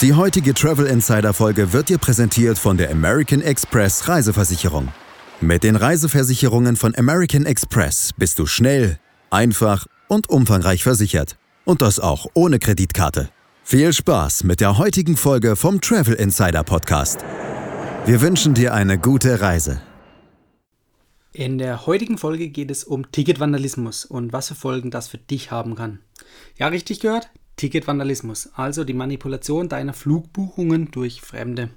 Die heutige Travel Insider Folge wird dir präsentiert von der American Express Reiseversicherung. Mit den Reiseversicherungen von American Express bist du schnell, einfach und umfangreich versichert. Und das auch ohne Kreditkarte. Viel Spaß mit der heutigen Folge vom Travel Insider Podcast. Wir wünschen dir eine gute Reise. In der heutigen Folge geht es um Ticketvandalismus und was für Folgen das für dich haben kann. Ja, richtig gehört, Ticketvandalismus, also die Manipulation deiner Flugbuchungen durch Fremde.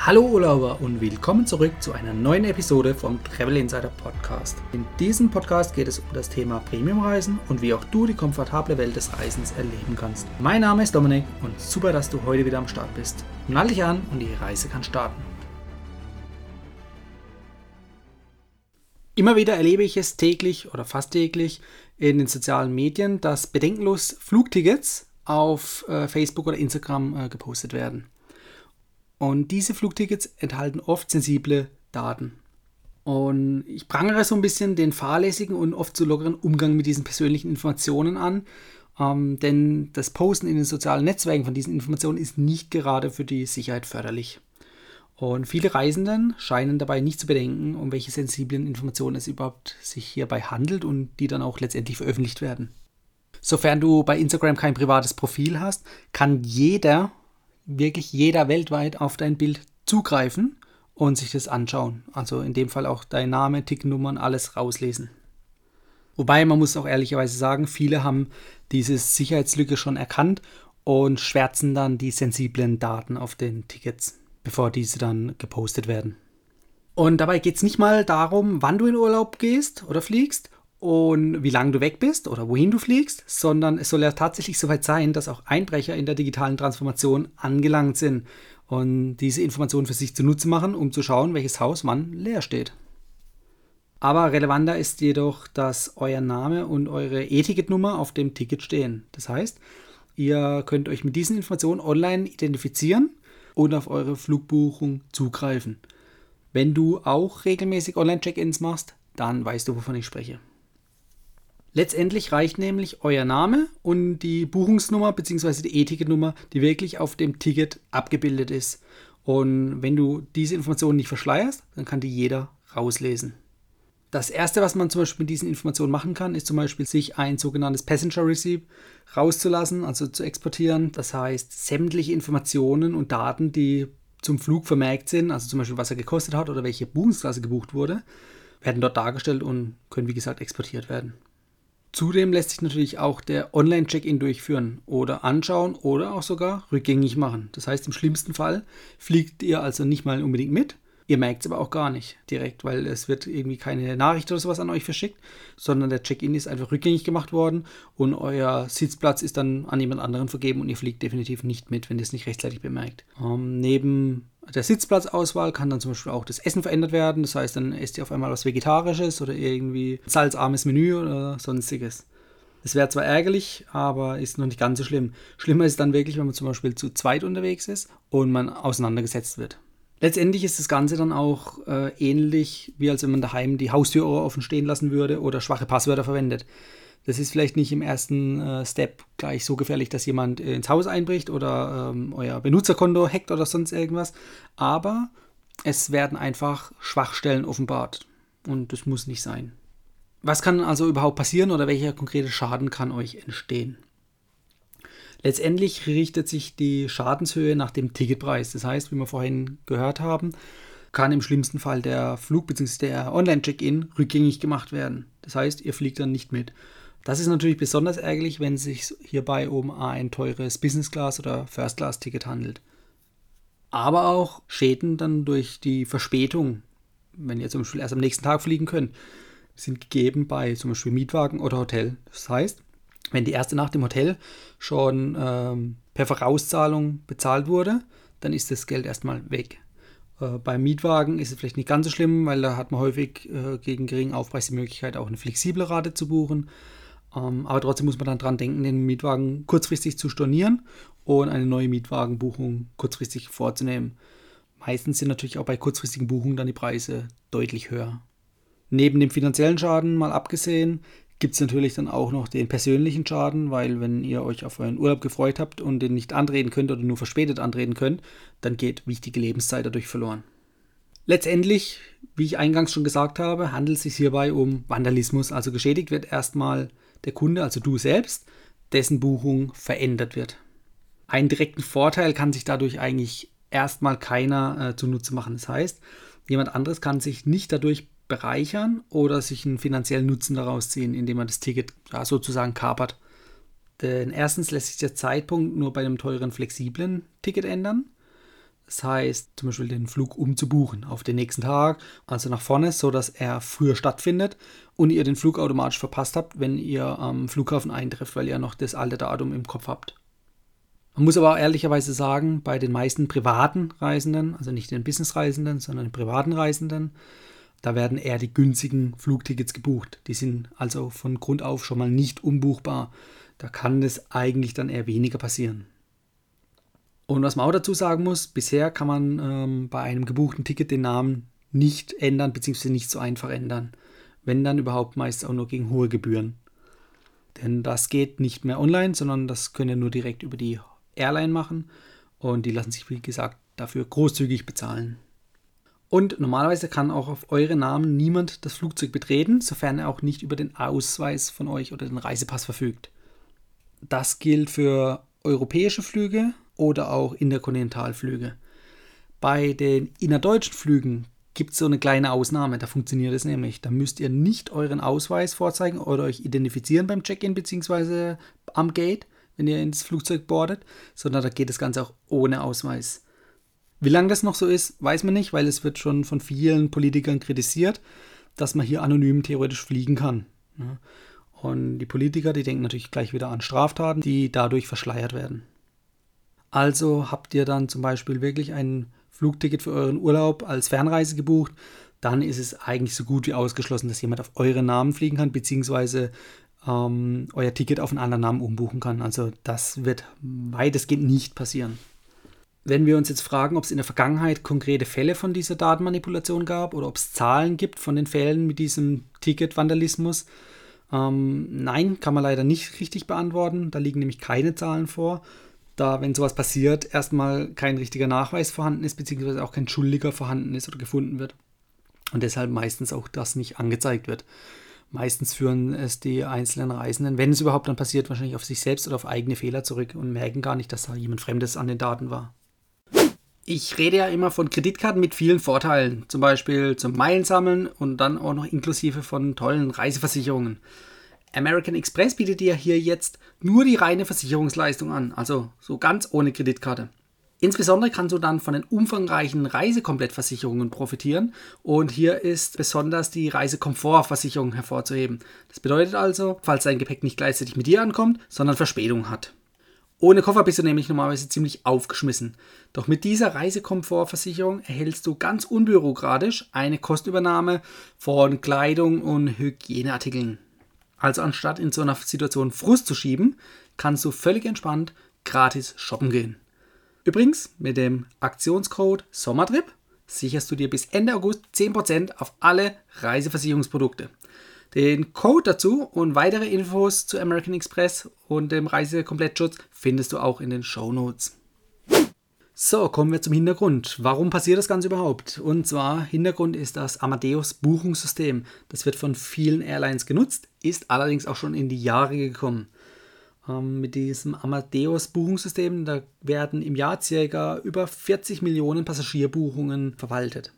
Hallo Urlauber und willkommen zurück zu einer neuen Episode vom Travel Insider Podcast. In diesem Podcast geht es um das Thema Premiumreisen und wie auch du die komfortable Welt des Reisens erleben kannst. Mein Name ist Dominik und super, dass du heute wieder am Start bist. Nall dich an und die Reise kann starten. Immer wieder erlebe ich es täglich oder fast täglich in den sozialen Medien, dass bedenkenlos Flugtickets auf äh, Facebook oder Instagram äh, gepostet werden. Und diese Flugtickets enthalten oft sensible Daten. Und ich prangere so ein bisschen den fahrlässigen und oft zu so lockeren Umgang mit diesen persönlichen Informationen an. Ähm, denn das Posten in den sozialen Netzwerken von diesen Informationen ist nicht gerade für die Sicherheit förderlich. Und viele Reisenden scheinen dabei nicht zu bedenken, um welche sensiblen Informationen es überhaupt sich hierbei handelt und die dann auch letztendlich veröffentlicht werden. Sofern du bei Instagram kein privates Profil hast, kann jeder wirklich jeder weltweit auf dein Bild zugreifen und sich das anschauen. Also in dem Fall auch dein Name, Ticknummern, alles rauslesen. Wobei man muss auch ehrlicherweise sagen, viele haben diese Sicherheitslücke schon erkannt und schwärzen dann die sensiblen Daten auf den Tickets, bevor diese dann gepostet werden. Und dabei geht es nicht mal darum, wann du in Urlaub gehst oder fliegst und wie lange du weg bist oder wohin du fliegst, sondern es soll ja tatsächlich soweit sein, dass auch Einbrecher in der digitalen Transformation angelangt sind und diese Informationen für sich zunutze machen, um zu schauen, welches Haus wann leer steht. Aber relevanter ist jedoch, dass euer Name und eure E-Ticket-Nummer auf dem Ticket stehen. Das heißt, ihr könnt euch mit diesen Informationen online identifizieren und auf eure Flugbuchung zugreifen. Wenn du auch regelmäßig Online-Check-ins machst, dann weißt du, wovon ich spreche. Letztendlich reicht nämlich euer Name und die Buchungsnummer bzw. die E-Ticket-Nummer, die wirklich auf dem Ticket abgebildet ist. Und wenn du diese Informationen nicht verschleierst, dann kann die jeder rauslesen. Das erste, was man zum Beispiel mit diesen Informationen machen kann, ist zum Beispiel sich ein sogenanntes Passenger Receipt rauszulassen, also zu exportieren. Das heißt, sämtliche Informationen und Daten, die zum Flug vermerkt sind, also zum Beispiel was er gekostet hat oder welche Buchungsklasse gebucht wurde, werden dort dargestellt und können wie gesagt exportiert werden. Zudem lässt sich natürlich auch der Online-Check-In durchführen oder anschauen oder auch sogar rückgängig machen. Das heißt, im schlimmsten Fall fliegt ihr also nicht mal unbedingt mit, Ihr merkt es aber auch gar nicht direkt, weil es wird irgendwie keine Nachricht oder sowas an euch verschickt, sondern der Check-in ist einfach rückgängig gemacht worden und euer Sitzplatz ist dann an jemand anderen vergeben und ihr fliegt definitiv nicht mit, wenn ihr es nicht rechtzeitig bemerkt. Ähm, neben der Sitzplatzauswahl kann dann zum Beispiel auch das Essen verändert werden. Das heißt, dann esst ihr auf einmal was Vegetarisches oder irgendwie salzarmes Menü oder sonstiges. Das wäre zwar ärgerlich, aber ist noch nicht ganz so schlimm. Schlimmer ist dann wirklich, wenn man zum Beispiel zu zweit unterwegs ist und man auseinandergesetzt wird. Letztendlich ist das Ganze dann auch äh, ähnlich, wie als wenn man daheim die Haustür offen stehen lassen würde oder schwache Passwörter verwendet. Das ist vielleicht nicht im ersten äh, Step gleich so gefährlich, dass jemand ins Haus einbricht oder ähm, euer Benutzerkonto hackt oder sonst irgendwas. Aber es werden einfach Schwachstellen offenbart. Und das muss nicht sein. Was kann also überhaupt passieren oder welcher konkrete Schaden kann euch entstehen? Letztendlich richtet sich die Schadenshöhe nach dem Ticketpreis. Das heißt, wie wir vorhin gehört haben, kann im schlimmsten Fall der Flug bzw. der Online-Check-In rückgängig gemacht werden. Das heißt, ihr fliegt dann nicht mit. Das ist natürlich besonders ärgerlich, wenn es sich hierbei um ein teures Business Class oder First Class Ticket handelt. Aber auch Schäden dann durch die Verspätung, wenn ihr zum Beispiel erst am nächsten Tag fliegen könnt, sind gegeben bei zum Beispiel Mietwagen oder Hotel. Das heißt, wenn die erste Nacht im Hotel schon ähm, per Vorauszahlung bezahlt wurde, dann ist das Geld erstmal weg. Äh, beim Mietwagen ist es vielleicht nicht ganz so schlimm, weil da hat man häufig äh, gegen geringen Aufpreis die Möglichkeit, auch eine flexible Rate zu buchen. Ähm, aber trotzdem muss man dann dran denken, den Mietwagen kurzfristig zu stornieren und eine neue Mietwagenbuchung kurzfristig vorzunehmen. Meistens sind natürlich auch bei kurzfristigen Buchungen dann die Preise deutlich höher. Neben dem finanziellen Schaden mal abgesehen, gibt es natürlich dann auch noch den persönlichen Schaden, weil wenn ihr euch auf euren Urlaub gefreut habt und den nicht antreten könnt oder nur verspätet antreten könnt, dann geht wichtige Lebenszeit dadurch verloren. Letztendlich, wie ich eingangs schon gesagt habe, handelt es sich hierbei um Vandalismus. Also geschädigt wird erstmal der Kunde, also du selbst, dessen Buchung verändert wird. Einen direkten Vorteil kann sich dadurch eigentlich erstmal keiner äh, zunutze machen. Das heißt, jemand anderes kann sich nicht dadurch bereichern oder sich einen finanziellen Nutzen daraus ziehen, indem man das Ticket ja, sozusagen kapert. Denn erstens lässt sich der Zeitpunkt nur bei einem teuren flexiblen Ticket ändern. Das heißt, zum Beispiel den Flug umzubuchen auf den nächsten Tag, also nach vorne, sodass er früher stattfindet und ihr den Flug automatisch verpasst habt, wenn ihr am Flughafen eintrefft, weil ihr noch das alte Datum im Kopf habt. Man muss aber auch ehrlicherweise sagen, bei den meisten privaten Reisenden, also nicht den Businessreisenden, sondern den privaten Reisenden, da werden eher die günstigen Flugtickets gebucht. Die sind also von Grund auf schon mal nicht umbuchbar. Da kann es eigentlich dann eher weniger passieren. Und was man auch dazu sagen muss, bisher kann man ähm, bei einem gebuchten Ticket den Namen nicht ändern, beziehungsweise nicht so einfach ändern. Wenn dann überhaupt meist auch nur gegen hohe Gebühren. Denn das geht nicht mehr online, sondern das könnt ihr nur direkt über die Airline machen und die lassen sich, wie gesagt, dafür großzügig bezahlen. Und normalerweise kann auch auf eure Namen niemand das Flugzeug betreten, sofern er auch nicht über den Ausweis von euch oder den Reisepass verfügt. Das gilt für europäische Flüge oder auch Interkontinentalflüge. Bei den innerdeutschen Flügen gibt es so eine kleine Ausnahme, da funktioniert es nämlich. Da müsst ihr nicht euren Ausweis vorzeigen oder euch identifizieren beim Check-in bzw. am Gate, wenn ihr ins Flugzeug boardet, sondern da geht das Ganze auch ohne Ausweis. Wie lange das noch so ist, weiß man nicht, weil es wird schon von vielen Politikern kritisiert, dass man hier anonym theoretisch fliegen kann. Und die Politiker, die denken natürlich gleich wieder an Straftaten, die dadurch verschleiert werden. Also habt ihr dann zum Beispiel wirklich ein Flugticket für euren Urlaub als Fernreise gebucht, dann ist es eigentlich so gut wie ausgeschlossen, dass jemand auf euren Namen fliegen kann, beziehungsweise ähm, euer Ticket auf einen anderen Namen umbuchen kann. Also das wird weitestgehend nicht passieren. Wenn wir uns jetzt fragen, ob es in der Vergangenheit konkrete Fälle von dieser Datenmanipulation gab oder ob es Zahlen gibt von den Fällen mit diesem Ticket-Vandalismus, ähm, nein, kann man leider nicht richtig beantworten. Da liegen nämlich keine Zahlen vor, da, wenn sowas passiert, erstmal kein richtiger Nachweis vorhanden ist, beziehungsweise auch kein Schuldiger vorhanden ist oder gefunden wird. Und deshalb meistens auch das nicht angezeigt wird. Meistens führen es die einzelnen Reisenden, wenn es überhaupt dann passiert, wahrscheinlich auf sich selbst oder auf eigene Fehler zurück und merken gar nicht, dass da jemand Fremdes an den Daten war. Ich rede ja immer von Kreditkarten mit vielen Vorteilen, zum Beispiel zum Meilensammeln und dann auch noch inklusive von tollen Reiseversicherungen. American Express bietet dir hier jetzt nur die reine Versicherungsleistung an, also so ganz ohne Kreditkarte. Insbesondere kannst du dann von den umfangreichen Reisekomplettversicherungen profitieren und hier ist besonders die Reisekomfortversicherung hervorzuheben. Das bedeutet also, falls dein Gepäck nicht gleichzeitig mit dir ankommt, sondern Verspätung hat. Ohne Koffer bist du nämlich normalerweise ziemlich aufgeschmissen. Doch mit dieser Reisekomfortversicherung erhältst du ganz unbürokratisch eine Kostübernahme von Kleidung und Hygieneartikeln. Also anstatt in so einer Situation Frust zu schieben, kannst du völlig entspannt gratis shoppen gehen. Übrigens, mit dem Aktionscode Sommertrip sicherst du dir bis Ende August 10% auf alle Reiseversicherungsprodukte. Den Code dazu und weitere Infos zu American Express und dem Reisekomplettschutz findest du auch in den Show Notes. So, kommen wir zum Hintergrund. Warum passiert das Ganze überhaupt? Und zwar, Hintergrund ist das Amadeus Buchungssystem. Das wird von vielen Airlines genutzt, ist allerdings auch schon in die Jahre gekommen. Ähm, mit diesem Amadeus Buchungssystem, da werden im Jahr ca. über 40 Millionen Passagierbuchungen verwaltet.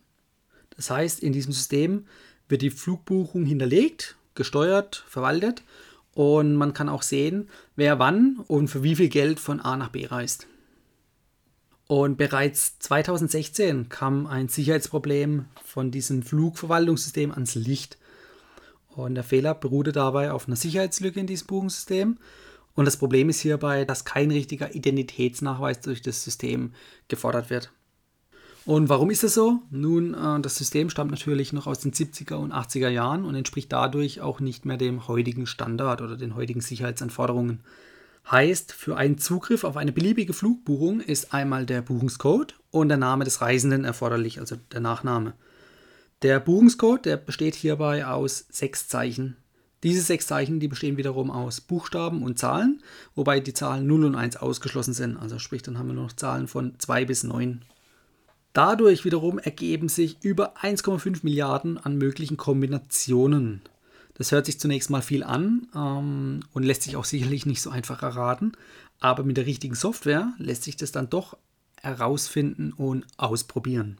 Das heißt, in diesem System wird die Flugbuchung hinterlegt, gesteuert, verwaltet und man kann auch sehen, wer wann und für wie viel Geld von A nach B reist. Und bereits 2016 kam ein Sicherheitsproblem von diesem Flugverwaltungssystem ans Licht. Und der Fehler beruhte dabei auf einer Sicherheitslücke in diesem Buchungssystem. Und das Problem ist hierbei, dass kein richtiger Identitätsnachweis durch das System gefordert wird. Und warum ist das so? Nun, äh, das System stammt natürlich noch aus den 70er und 80er Jahren und entspricht dadurch auch nicht mehr dem heutigen Standard oder den heutigen Sicherheitsanforderungen. Heißt, für einen Zugriff auf eine beliebige Flugbuchung ist einmal der Buchungscode und der Name des Reisenden erforderlich, also der Nachname. Der Buchungscode, der besteht hierbei aus sechs Zeichen. Diese sechs Zeichen, die bestehen wiederum aus Buchstaben und Zahlen, wobei die Zahlen 0 und 1 ausgeschlossen sind. Also sprich, dann haben wir nur noch Zahlen von 2 bis 9. Dadurch wiederum ergeben sich über 1,5 Milliarden an möglichen Kombinationen. Das hört sich zunächst mal viel an ähm, und lässt sich auch sicherlich nicht so einfach erraten, aber mit der richtigen Software lässt sich das dann doch herausfinden und ausprobieren.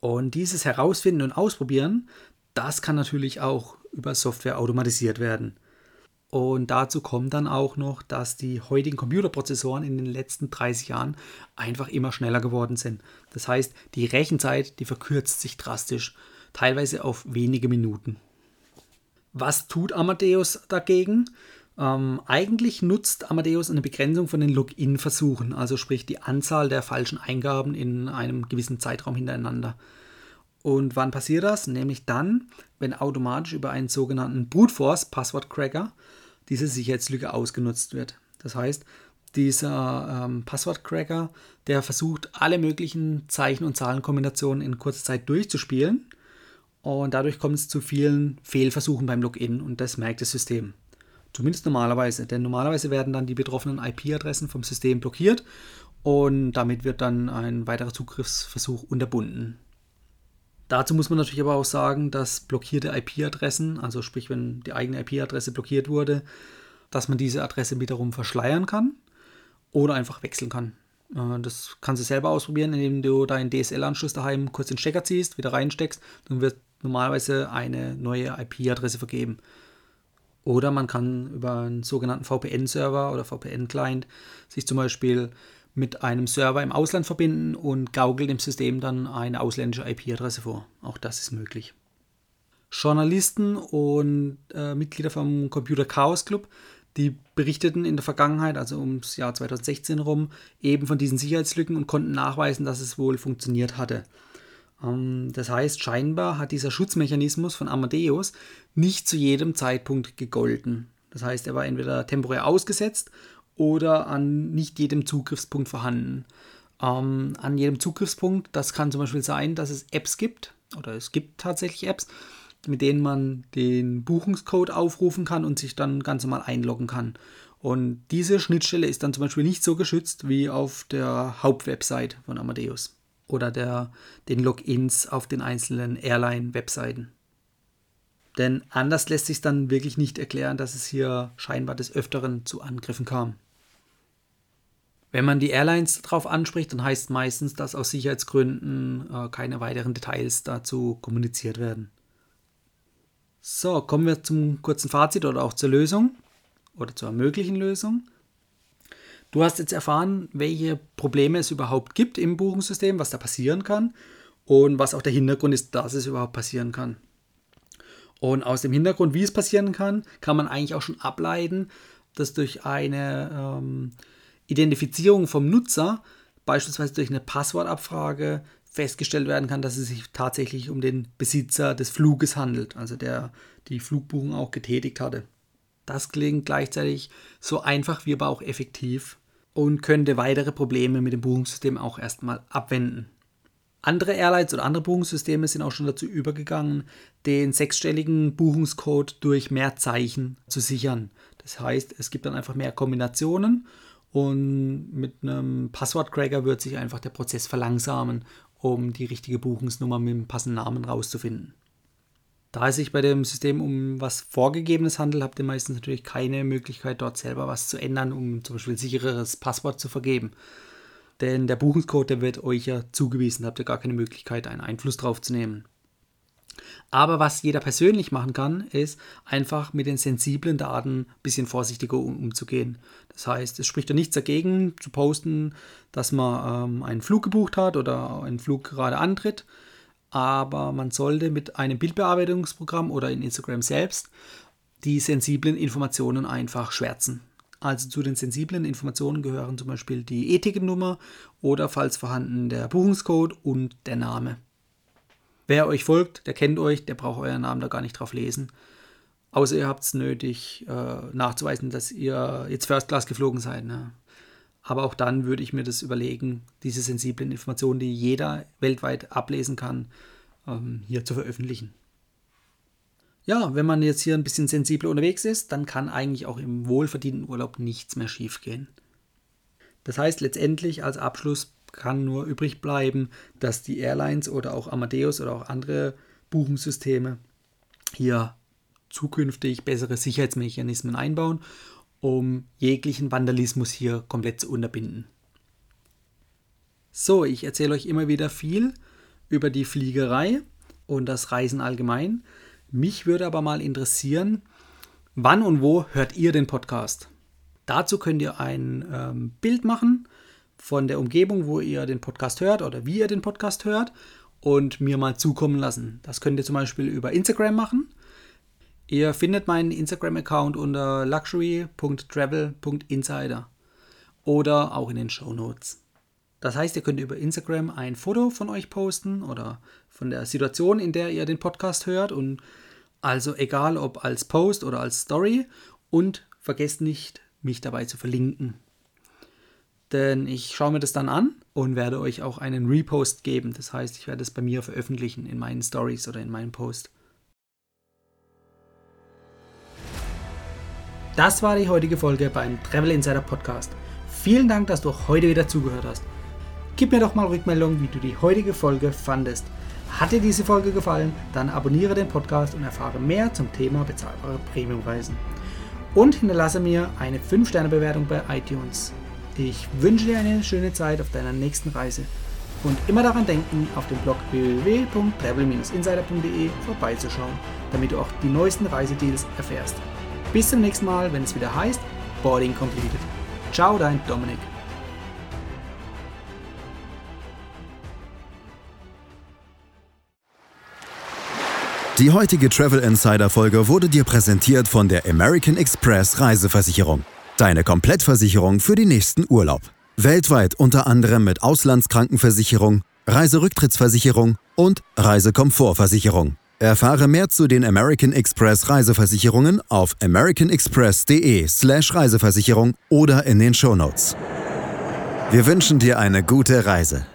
Und dieses Herausfinden und Ausprobieren, das kann natürlich auch über Software automatisiert werden. Und dazu kommt dann auch noch, dass die heutigen Computerprozessoren in den letzten 30 Jahren einfach immer schneller geworden sind. Das heißt, die Rechenzeit, die verkürzt sich drastisch, teilweise auf wenige Minuten. Was tut Amadeus dagegen? Ähm, eigentlich nutzt Amadeus eine Begrenzung von den Login-Versuchen, also sprich die Anzahl der falschen Eingaben in einem gewissen Zeitraum hintereinander. Und wann passiert das? Nämlich dann, wenn automatisch über einen sogenannten Brute Force Password Cracker diese Sicherheitslücke ausgenutzt wird. Das heißt, dieser ähm, Passwortcracker, der versucht, alle möglichen Zeichen- und Zahlenkombinationen in kurzer Zeit durchzuspielen. Und dadurch kommt es zu vielen Fehlversuchen beim Login und das merkt das System. Zumindest normalerweise, denn normalerweise werden dann die betroffenen IP-Adressen vom System blockiert und damit wird dann ein weiterer Zugriffsversuch unterbunden. Dazu muss man natürlich aber auch sagen, dass blockierte IP-Adressen, also sprich, wenn die eigene IP-Adresse blockiert wurde, dass man diese Adresse wiederum verschleiern kann oder einfach wechseln kann. Äh, das kannst du selber ausprobieren, indem du deinen DSL-Anschluss daheim kurz den Stecker ziehst, wieder reinsteckst, dann wird normalerweise eine neue IP-Adresse vergeben. Oder man kann über einen sogenannten VPN-Server oder VPN-Client sich zum Beispiel mit einem Server im Ausland verbinden und gaukelt dem System dann eine ausländische IP-Adresse vor. Auch das ist möglich. Journalisten und äh, Mitglieder vom Computer Chaos Club, die berichteten in der Vergangenheit, also ums Jahr 2016 rum, eben von diesen Sicherheitslücken und konnten nachweisen, dass es wohl funktioniert hatte. Ähm, das heißt, scheinbar hat dieser Schutzmechanismus von Amadeus nicht zu jedem Zeitpunkt gegolten. Das heißt, er war entweder temporär ausgesetzt oder an nicht jedem Zugriffspunkt vorhanden. Ähm, an jedem Zugriffspunkt, das kann zum Beispiel sein, dass es Apps gibt, oder es gibt tatsächlich Apps, mit denen man den Buchungscode aufrufen kann und sich dann ganz normal einloggen kann. Und diese Schnittstelle ist dann zum Beispiel nicht so geschützt wie auf der Hauptwebsite von Amadeus oder der, den Logins auf den einzelnen Airline-Webseiten. Denn anders lässt sich dann wirklich nicht erklären, dass es hier scheinbar des Öfteren zu Angriffen kam. Wenn man die Airlines darauf anspricht, dann heißt meistens, dass aus Sicherheitsgründen äh, keine weiteren Details dazu kommuniziert werden. So, kommen wir zum kurzen Fazit oder auch zur Lösung oder zur möglichen Lösung. Du hast jetzt erfahren, welche Probleme es überhaupt gibt im Buchungssystem, was da passieren kann und was auch der Hintergrund ist, dass es überhaupt passieren kann. Und aus dem Hintergrund, wie es passieren kann, kann man eigentlich auch schon ableiten, dass durch eine ähm, Identifizierung vom Nutzer, beispielsweise durch eine Passwortabfrage, festgestellt werden kann, dass es sich tatsächlich um den Besitzer des Fluges handelt, also der die Flugbuchung auch getätigt hatte. Das klingt gleichzeitig so einfach wie aber auch effektiv und könnte weitere Probleme mit dem Buchungssystem auch erstmal abwenden. Andere Airlines oder andere Buchungssysteme sind auch schon dazu übergegangen, den sechsstelligen Buchungscode durch mehr Zeichen zu sichern. Das heißt, es gibt dann einfach mehr Kombinationen und mit einem Passwortcracker wird sich einfach der Prozess verlangsamen, um die richtige Buchungsnummer mit dem passenden Namen rauszufinden. Da es sich bei dem System um was Vorgegebenes handelt, habt ihr meistens natürlich keine Möglichkeit, dort selber was zu ändern, um zum Beispiel ein sichereres Passwort zu vergeben. Denn der Buchungscode, der wird euch ja zugewiesen, da habt ihr gar keine Möglichkeit, einen Einfluss drauf zu nehmen. Aber was jeder persönlich machen kann, ist einfach mit den sensiblen Daten ein bisschen vorsichtiger umzugehen. Das heißt, es spricht ja nichts dagegen zu posten, dass man ähm, einen Flug gebucht hat oder einen Flug gerade antritt. Aber man sollte mit einem Bildbearbeitungsprogramm oder in Instagram selbst die sensiblen Informationen einfach schwärzen. Also zu den sensiblen Informationen gehören zum Beispiel die E-Ticket-Nummer oder falls vorhanden der Buchungscode und der Name. Wer euch folgt, der kennt euch, der braucht euren Namen da gar nicht drauf lesen. Außer ihr habt es nötig äh, nachzuweisen, dass ihr jetzt First Class geflogen seid. Ne? Aber auch dann würde ich mir das überlegen, diese sensiblen Informationen, die jeder weltweit ablesen kann, ähm, hier zu veröffentlichen. ja, wenn man jetzt hier ein bisschen sensibel unterwegs ist, dann kann eigentlich auch im wohlverdienten Urlaub nichts mehr schiefgehen. Das heißt letztendlich als Abschluss kann nur übrig bleiben, dass die Airlines oder auch Amadeus oder auch andere Buchungssysteme hier zukünftig bessere Sicherheitsmechanismen einbauen, um jeglichen Vandalismus hier komplett zu unterbinden. So, ich erzähle euch immer wieder viel über die Fliegerei und das Reisen allgemein. Mich würde aber mal interessieren, wann und wo hört ihr den Podcast? Dazu könnt ihr ein ähm, Bild machen von der Umgebung, wo ihr den Podcast hört oder wie ihr den Podcast hört und mir mal zukommen lassen. Das könnt ihr zum Beispiel über Instagram machen. Ihr findet meinen Instagram-Account unter luxury.travel.insider oder auch in den Show Notes. Das heißt, ihr könnt über Instagram ein Foto von euch posten oder von der Situation, in der ihr den Podcast hört und also egal ob als Post oder als Story und vergesst nicht, mich dabei zu verlinken denn ich schaue mir das dann an und werde euch auch einen Repost geben. Das heißt, ich werde es bei mir veröffentlichen in meinen Stories oder in meinem Post. Das war die heutige Folge beim Travel Insider Podcast. Vielen Dank, dass du heute wieder zugehört hast. Gib mir doch mal Rückmeldung, wie du die heutige Folge fandest. Hat dir diese Folge gefallen, dann abonniere den Podcast und erfahre mehr zum Thema bezahlbare Premiumreisen. Und hinterlasse mir eine 5-Sterne-Bewertung bei iTunes. Ich wünsche dir eine schöne Zeit auf deiner nächsten Reise und immer daran denken, auf dem Blog www.travel-insider.de vorbeizuschauen, damit du auch die neuesten Reisedeals erfährst. Bis zum nächsten Mal, wenn es wieder heißt Boarding Completed. Ciao, dein Dominik. Die heutige Travel Insider Folge wurde dir präsentiert von der American Express Reiseversicherung. Deine Komplettversicherung für den nächsten Urlaub. Weltweit unter anderem mit Auslandskrankenversicherung, Reiserücktrittsversicherung und Reisekomfortversicherung. Erfahre mehr zu den American Express Reiseversicherungen auf americanexpress.de/slash Reiseversicherung oder in den Shownotes. Wir wünschen dir eine gute Reise.